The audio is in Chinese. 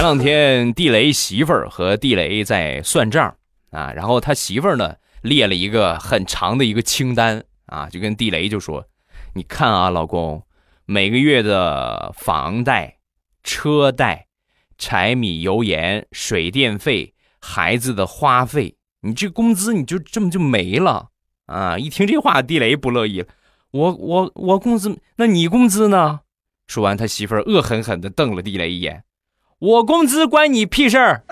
前两天地雷媳妇儿和地雷在算账啊，然后他媳妇儿呢列了一个很长的一个清单啊，就跟地雷就说：“你看啊，老公，每个月的房贷、车贷、柴米油盐、水电费、孩子的花费，你这工资你就这么就没了啊！”一听这话，地雷不乐意了：“我我我工资，那你工资呢？”说完，他媳妇儿恶狠狠地瞪了地雷一眼。我工资关你屁事儿！